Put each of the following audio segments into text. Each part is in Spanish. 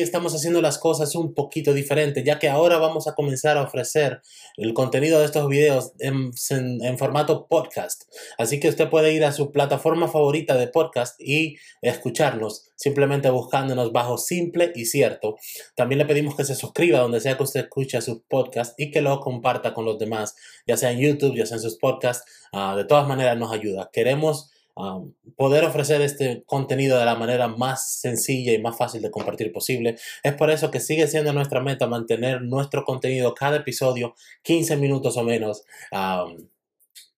estamos haciendo las cosas un poquito diferente, ya que ahora vamos a comenzar a ofrecer el contenido de estos videos en, en, formato podcast. Así que usted puede ir a su plataforma favorita de podcast y escucharnos, simplemente buscándonos bajo simple y cierto. También le pedimos que se suscriba donde sea que usted escuche sus podcasts y que lo comparta con los demás, ya sea en YouTube, ya sea en sus podcasts. Ah, de todas maneras nos ayuda. Queremos poder ofrecer este contenido de la manera más sencilla y más fácil de compartir posible. Es por eso que sigue siendo nuestra meta mantener nuestro contenido cada episodio 15 minutos o menos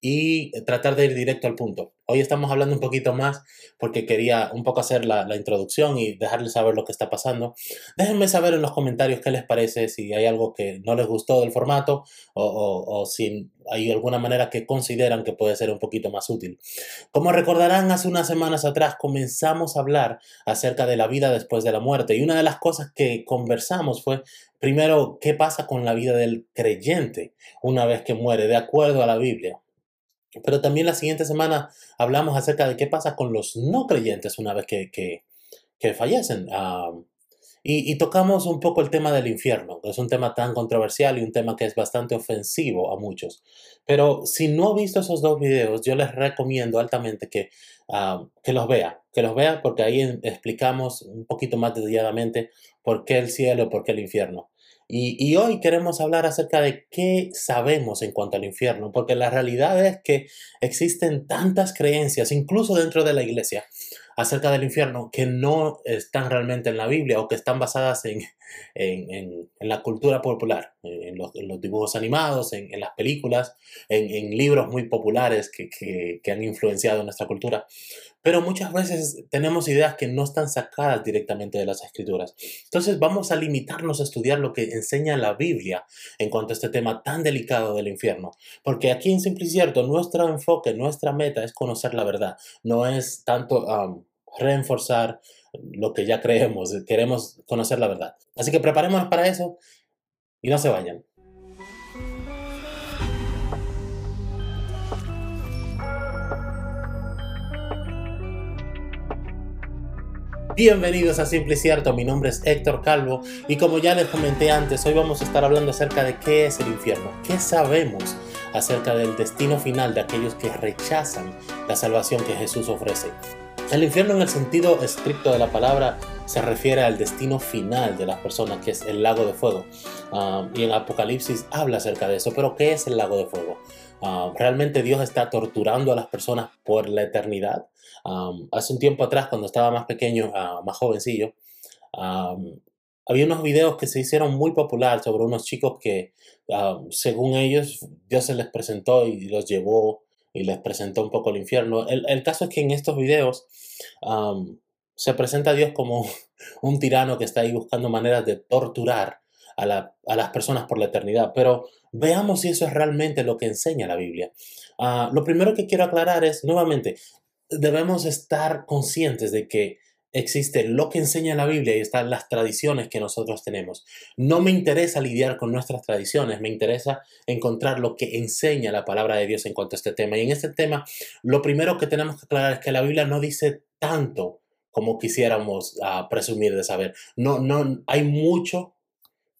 y tratar de ir directo al punto. Hoy estamos hablando un poquito más porque quería un poco hacer la, introducción y dejarles saber lo que está pasando. Déjenme saber en los comentarios qué les parece, si hay algo que no les gustó del formato o, o si hay alguna manera que consideran que puede ser un poquito más útil. Como recordarán, hace unas semanas atrás comenzamos a hablar acerca de la vida después de la muerte y una de las cosas que conversamos fue Primero, ¿qué pasa con la vida del creyente una vez que muere, de acuerdo a la Biblia? Pero también la siguiente semana hablamos acerca de qué pasa con los no creyentes una vez que, que, fallecen. y, tocamos un poco el tema del infierno, que es un tema tan controversial y un tema que es bastante ofensivo a muchos. Pero si no ha visto esos dos videos, yo les recomiendo altamente que, que los vea, que los vea porque ahí explicamos un poquito más detalladamente por qué el cielo, por qué el infierno. Y, hoy queremos hablar acerca de qué sabemos en cuanto al infierno, porque la realidad es que existen tantas creencias, incluso dentro de la iglesia, acerca del infierno que no están realmente en la Biblia o que están basadas en, en, la cultura popular, en los, dibujos animados, en, las películas, en, libros muy populares que, que, han influenciado nuestra cultura. Pero muchas veces tenemos ideas que no están sacadas directamente de las escrituras. Entonces vamos a limitarnos a estudiar lo que enseña la Biblia en cuanto a este tema tan delicado del infierno. Porque aquí en Simple y Cierto, nuestro enfoque, nuestra meta es conocer la verdad. No es tanto reforzar lo que ya creemos, queremos conocer la verdad. Así que preparémonos para eso y no se vayan. Bienvenidos a Simple y Cierto, mi nombre es Héctor Calvo y como ya les comenté antes, hoy vamos a estar hablando acerca de qué es el infierno, qué sabemos acerca del destino final de aquellos que rechazan la salvación que Jesús ofrece. El infierno en el sentido estricto de la palabra se refiere al destino final de las personas, que es el lago de fuego. Ah, y en Apocalipsis habla acerca de eso. Pero ¿qué es el lago de fuego? Ah, ¿Realmente Dios está torturando a las personas por la eternidad? Ah, hace un tiempo atrás, cuando estaba más pequeño, más jovencillo, había unos videos que se hicieron muy popular sobre unos chicos que, según ellos, Dios se les presentó y los llevó y les presentó un poco el infierno. El, caso es que en estos videos se presenta a Dios como un tirano que está ahí buscando maneras de torturar a, las personas por la eternidad. Pero veamos si eso es realmente lo que enseña la Biblia. Ah, lo primero que quiero aclarar es, nuevamente, debemos estar conscientes de que existe lo que enseña la Biblia y están las tradiciones que nosotros tenemos. No me interesa lidiar con nuestras tradiciones, me interesa encontrar lo que enseña la palabra de Dios en cuanto a este tema. Y en este tema, lo primero que tenemos que aclarar es que la Biblia no dice tanto como quisiéramos uh, presumir de saber. No, no, hay mucho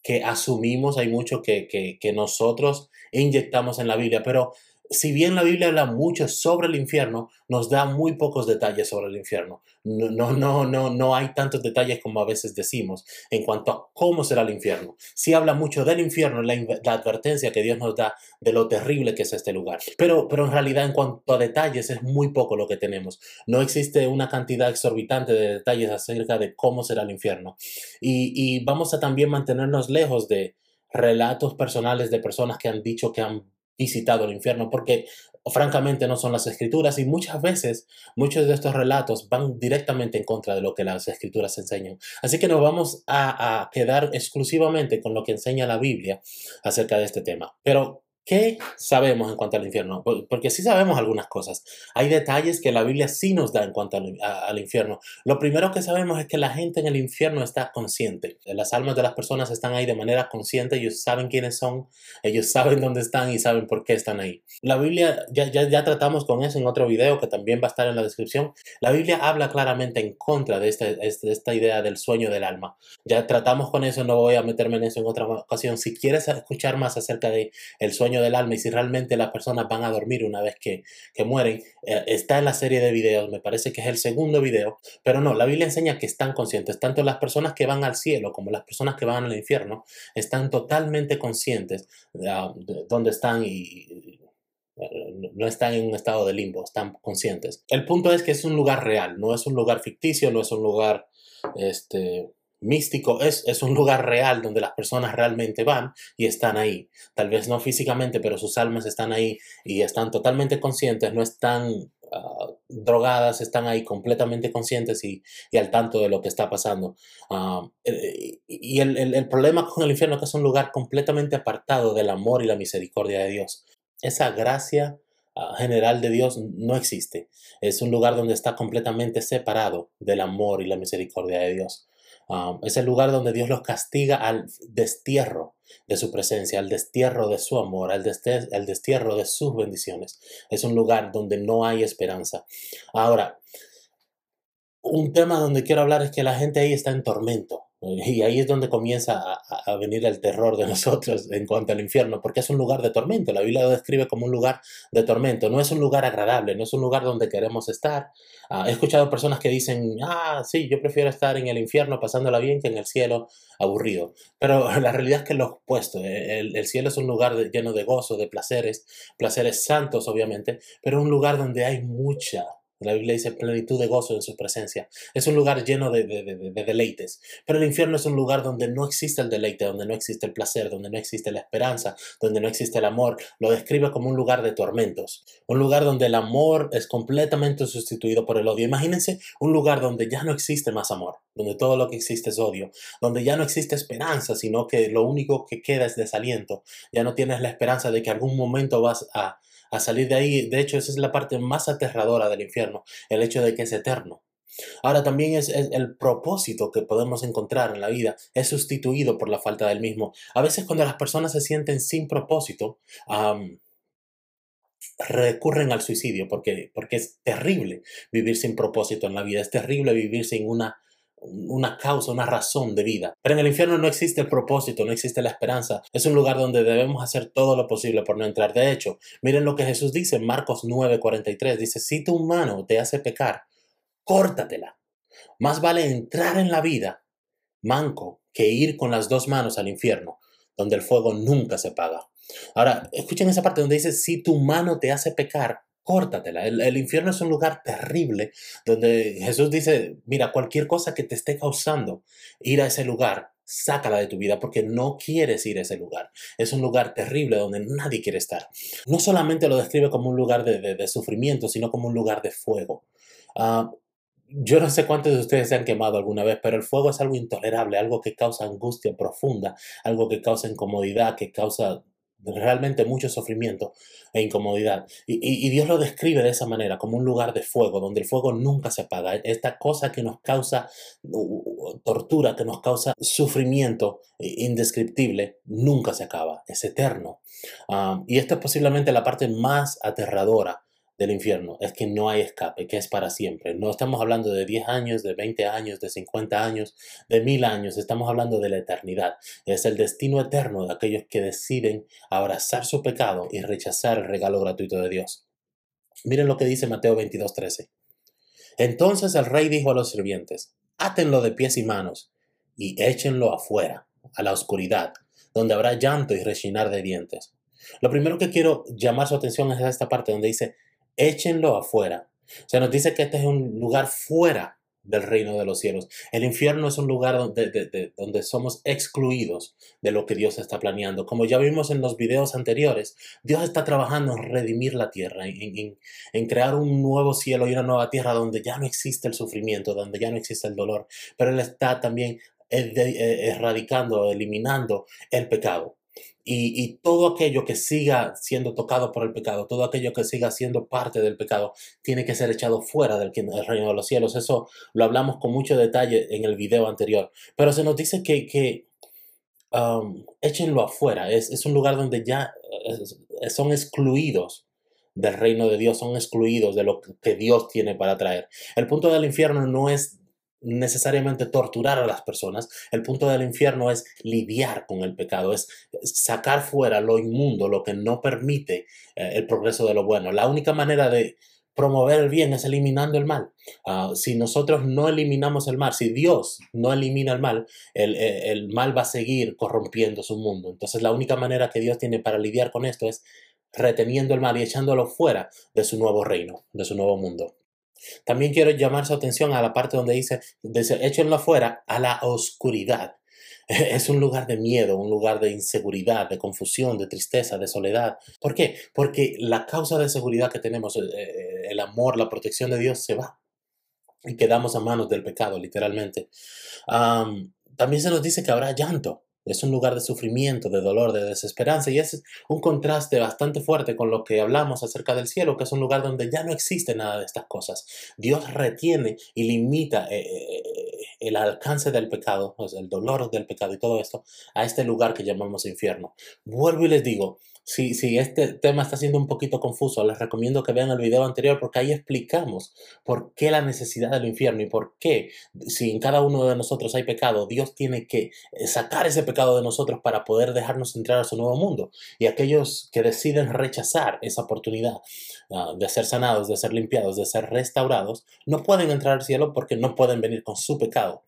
que asumimos, hay mucho que, que, que nosotros inyectamos en la Biblia, pero si bien la Biblia habla mucho sobre el infierno, nos da muy pocos detalles sobre el infierno. No, no, no, no, hay tantos detalles como a veces decimos en cuanto a cómo será el infierno. Sí habla mucho del infierno, la, advertencia que Dios nos da de lo terrible que es este lugar. Pero, pero en realidad en cuanto a detalles es muy poco lo que tenemos. No existe una cantidad exorbitante de detalles acerca de cómo será el infierno. Y vamos a también mantenernos lejos de relatos personales de personas que han dicho que han visitado el infierno, porque francamente no son las escrituras y muchas veces muchos de estos relatos van directamente en contra de lo que las escrituras enseñan. Así que nos vamos a, quedar exclusivamente con lo que enseña la Biblia acerca de este tema. Pero ¿Qué sabemos en cuanto al infierno? Porque sí sabemos algunas cosas. Hay detalles que la Biblia sí nos da en cuanto al, infierno. Lo primero que sabemos es que la gente en el infierno está consciente. Las almas de las personas están ahí de manera consciente. Ellos saben quiénes son, ellos saben dónde están y saben por qué están ahí. La Biblia, ya, ya, ya tratamos con eso en otro video que también va a estar en la descripción. La Biblia habla claramente en contra de, este, de esta idea del sueño del alma. Ya tratamos con eso, no voy a meterme en eso en otra ocasión. Si quieres escuchar más acerca de el sueño del alma y si realmente las personas van a dormir una vez que, mueren. Eh, está en la serie de videos, me parece que es el segundo video, pero no, la Biblia enseña que están conscientes, tanto las personas que van al cielo como las personas que van al infierno, están totalmente conscientes ah, de, dónde están y, no están en un estado de limbo, están conscientes. El punto es que es un lugar real, no es un lugar ficticio, no es un lugar este, místico es, es un lugar real donde las personas realmente van y están ahí. Tal vez no físicamente, pero sus almas están ahí y están totalmente conscientes, no están ah, drogadas, están ahí completamente conscientes y, al tanto de lo que está pasando. Ah, eh, y el, el, problema con el infierno es que es un lugar completamente apartado del amor y la misericordia de Dios. Esa gracia ah, general de Dios no existe. Es un lugar donde está completamente separado del amor y la misericordia de Dios. Um, es el lugar donde Dios los castiga al destierro de su presencia, al destierro de su amor, al, destierro de sus bendiciones. Es un lugar donde no hay esperanza. Ahora, un tema donde quiero hablar es que la gente ahí está en tormento. Y ahí es donde comienza a, venir el terror de nosotros en cuanto al infierno, porque es un lugar de tormento. La Biblia lo describe como un lugar de tormento. No es un lugar agradable, no es un lugar donde queremos estar. Ah, he escuchado personas que dicen, ah, sí, yo prefiero estar en el infierno pasándola bien que en el cielo aburrido. Pero la realidad es que lo opuesto. Eh, el, el cielo es un lugar lleno de gozo, de placeres, placeres santos, obviamente, pero un lugar donde hay mucha la Biblia dice plenitud de gozo en su presencia. Es un lugar lleno de, deleites. Pero el infierno es un lugar donde no existe el deleite, donde no existe el placer, donde no existe la esperanza, donde no existe el amor. Lo describe como un lugar de tormentos. Un lugar donde el amor es completamente sustituido por el odio. Imagínense un lugar donde ya no existe más amor, donde todo lo que existe es odio, donde ya no existe esperanza, sino que lo único que queda es desaliento. Ya no tienes la esperanza de que algún momento vas a a salir de ahí. De hecho, esa es la parte más aterradora del infierno, el hecho de que es eterno. Ahora también es, el propósito que podemos encontrar en la vida es sustituido por la falta del mismo. A veces cuando las personas se sienten sin propósito, recurren al suicidio porque, porque es terrible vivir sin propósito en la vida, es terrible vivir sin una una causa, una razón de vida. Pero en el infierno no existe el propósito, no existe la esperanza. Es un lugar donde debemos hacer todo lo posible por no entrar. De hecho, miren lo que Jesús dice en Marcos 9:43. Dice, si tu mano te hace pecar, córtatela. Más vale entrar en la vida manco que ir con las dos manos al infierno, donde el fuego nunca se paga. Ahora, escuchen esa parte donde dice, si tu mano te hace pecar, córtatela. El, infierno es un lugar terrible donde Jesús dice, mira, cualquier cosa que te esté causando ir a ese lugar, sácala de tu vida porque no quieres ir a ese lugar. Es un lugar terrible donde nadie quiere estar. No solamente lo describe como un lugar de, sufrimiento, sino como un lugar de fuego. Ah, yo no sé cuántos de ustedes se han quemado alguna vez, pero el fuego es algo intolerable, algo que causa angustia profunda, algo que causa incomodidad, que causa realmente mucho sufrimiento e incomodidad. Y, Dios lo describe de esa manera, como un lugar de fuego, donde el fuego nunca se apaga. Esta cosa que nos causa tortura, que nos causa sufrimiento indescriptible, nunca se acaba, es eterno. Ah, y esto es posiblemente la parte más aterradora del infierno es que no hay escape, que es para siempre. No estamos hablando de 10 años, de 20 años, de 50 años, de mil años, estamos hablando de la eternidad. Es el destino eterno de aquellos que deciden abrazar su pecado y rechazar el regalo gratuito de Dios. Miren lo que dice Mateo 22:13. Entonces el rey dijo a los sirvientes, átenlo de pies y manos y échenlo afuera, a la oscuridad, donde habrá llanto y rechinar de dientes. Lo primero que quiero llamar su atención es esta parte donde dice, échenlo afuera. O sea, nos dice que este es un lugar fuera del reino de los cielos. El infierno es un lugar donde, donde, somos excluidos de lo que Dios está planeando. Como ya vimos en los videos anteriores, Dios está trabajando en redimir la tierra, en, en, crear un nuevo cielo y una nueva tierra donde ya no existe el sufrimiento, donde ya no existe el dolor, pero Él está también eh, erradicando, eliminando el pecado. Y, todo aquello que siga siendo tocado por el pecado, todo aquello que siga siendo parte del pecado, tiene que ser echado fuera del, reino de los cielos. Eso lo hablamos con mucho detalle en el video anterior. Pero se nos dice que, que um, échenlo afuera. Es, es, un lugar donde ya son excluidos del reino de Dios, son excluidos de lo que Dios tiene para traer. El punto del infierno no es necesariamente torturar a las personas. El punto del infierno es lidiar con el pecado, es sacar fuera lo inmundo, lo que no permite eh, el progreso de lo bueno. La única manera de promover el bien es eliminando el mal. Ah, si nosotros no eliminamos el mal, si Dios no elimina el mal, el, eh, el mal va a seguir corrompiendo su mundo. Entonces la única manera que Dios tiene para lidiar con esto es reteniendo el mal y echándolo fuera de su nuevo reino, de su nuevo mundo. También quiero llamar su atención a la parte donde dice, échenlo afuera a la oscuridad. Es un lugar de miedo, un lugar de inseguridad, de confusión, de tristeza, de soledad. ¿Por qué? Porque la causa de seguridad que tenemos, eh, eh, el amor, la protección de Dios se va. Y quedamos a manos del pecado, literalmente. también se nos dice que habrá llanto. Es un lugar de sufrimiento, de dolor, de desesperanza y es un contraste bastante fuerte con lo que hablamos acerca del cielo, que es un lugar donde ya no existe nada de estas cosas. Dios retiene y limita eh, eh, el alcance del pecado, el dolor del pecado y todo esto a este lugar que llamamos infierno. Vuelvo y les digo, si, este tema está siendo un poquito confuso, les recomiendo que vean el video anterior porque ahí explicamos por qué la necesidad del infierno y por qué si en cada uno de nosotros hay pecado, Dios tiene que eh, sacar ese pecado de nosotros para poder dejarnos entrar a su nuevo mundo. Y aquellos que deciden rechazar esa oportunidad ah, de ser sanados, de ser limpiados, de ser restaurados, no pueden entrar al cielo porque no pueden venir con su pecado.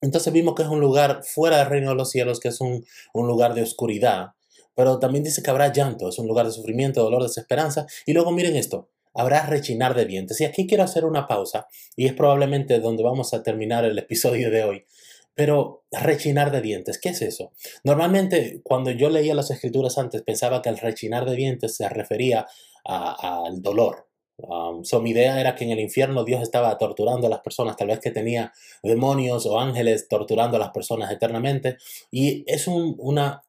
Entonces vimos que es un lugar fuera del reino de los cielos, que es un, lugar de oscuridad, pero también dice que habrá llanto, es un lugar de sufrimiento, dolor, desesperanza. Y luego miren esto, habrá rechinar de dientes. Y aquí quiero hacer una pausa, y es probablemente donde vamos a terminar el episodio de hoy. Pero rechinar de dientes, ¿qué es eso? Normalmente cuando yo leía las escrituras antes pensaba que el rechinar de dientes se refería al dolor, Um, mi idea era que en el infierno Dios estaba torturando a las personas, tal vez que tenía demonios o ángeles torturando a las personas eternamente. Y es una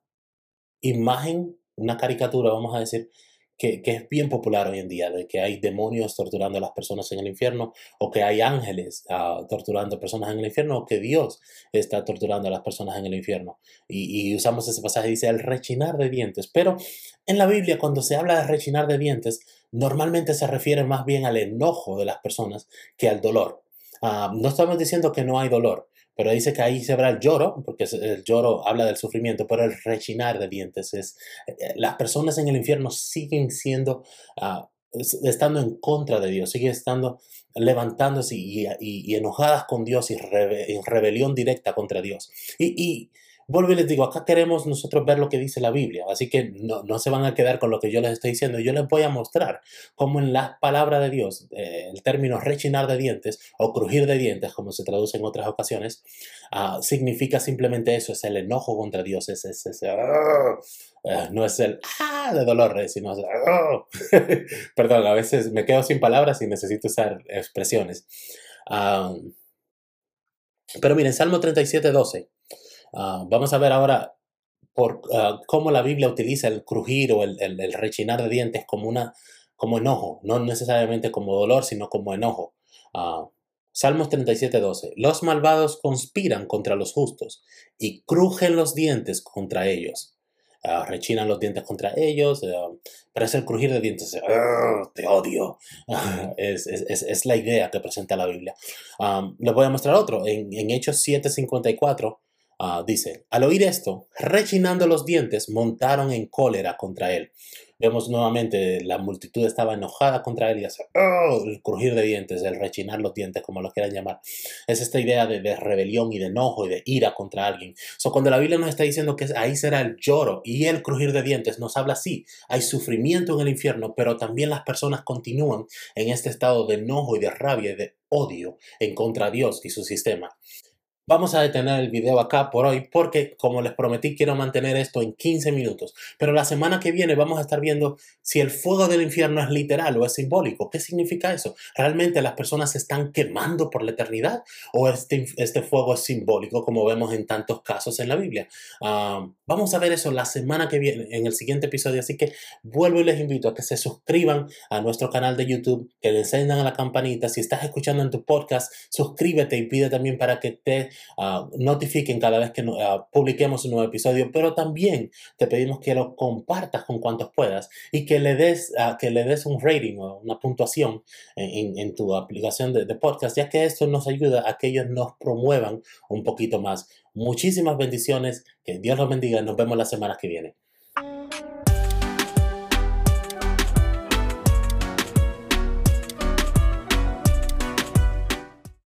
imagen, una caricatura, vamos a decir, que, es bien popular hoy en día, de que hay demonios torturando a las personas en el infierno, o que hay ángeles uh, torturando a personas en el infierno, o que Dios está torturando a las personas en el infierno. Y, y usamos ese pasaje, dice el rechinar de dientes. Pero en la Biblia, cuando se habla de rechinar de dientes, normalmente se refiere más bien al enojo de las personas que al dolor. Ah, no estamos diciendo que no hay dolor, pero dice que ahí se verá el lloro, porque el lloro habla del sufrimiento, pero el rechinar de dientes es, eh, las personas en el infierno siguen siendo, ah, estando en contra de Dios, siguen estando levantándose y, enojadas con Dios y en rebelión directa contra Dios. y Vuelvo y les digo, acá queremos nosotros ver lo que dice la Biblia, así que no, no se van a quedar con lo que yo les estoy diciendo. Yo les voy a mostrar cómo en la palabra de Dios, eh, el término rechinar de dientes o crujir de dientes, como se traduce en otras ocasiones, uh, significa simplemente eso, es el enojo contra Dios, es ese, uh, no es el ah, de dolor, eh, sino es perdón, a veces me quedo sin palabras y necesito usar expresiones. pero miren, Salmo 37, 12. Ah, vamos a ver ahora por, ah, cómo la Biblia utiliza el crujir o el, el, rechinar de dientes como, una, como enojo, no necesariamente como dolor, sino como enojo. Uh, Salmos 37, 12. Los malvados conspiran contra los justos y crujen los dientes contra ellos. rechinan los dientes contra ellos, pero es el crujir de dientes, te odio. es, es, es, la idea que presenta la Biblia. les voy a mostrar otro. En, en Hechos 7:54 Ah, dice, al oír esto, rechinando los dientes, montaron en cólera contra él. Vemos nuevamente, la multitud estaba enojada contra él y hace oh", el crujir de dientes, el rechinar los dientes, como lo quieran llamar. Es esta idea de, rebelión y de enojo y de ira contra alguien. So, cuando la Biblia nos está diciendo que ahí será el lloro y el crujir de dientes, nos habla así. Hay sufrimiento en el infierno, pero también las personas continúan en este estado de enojo y de rabia y de odio en contra de Dios y su sistema. Vamos a detener el video acá por hoy porque, como les prometí, quiero mantener esto en 15 minutos. Pero la semana que viene vamos a estar viendo si el fuego del infierno es literal o es simbólico. ¿Qué significa eso? ¿Realmente las personas se están quemando por la eternidad? ¿O este, este fuego es simbólico como vemos en tantos casos en la Biblia? Ah, vamos a ver eso la semana que viene, en el siguiente episodio. Así que vuelvo y les invito a que se suscriban a nuestro canal de YouTube, que le encendan a la campanita. Si estás escuchando en tu podcast, suscríbete y pide también para que te Ah, notifiquen cada vez que ah, publiquemos un nuevo episodio, pero también te pedimos que lo compartas con cuantos puedas y que le des, ah, que le des un rating o una puntuación en, tu aplicación de, de, podcast, ya que esto nos ayuda a que ellos nos promuevan un poquito más. Muchísimas bendiciones, que Dios los bendiga, nos vemos la semana que viene.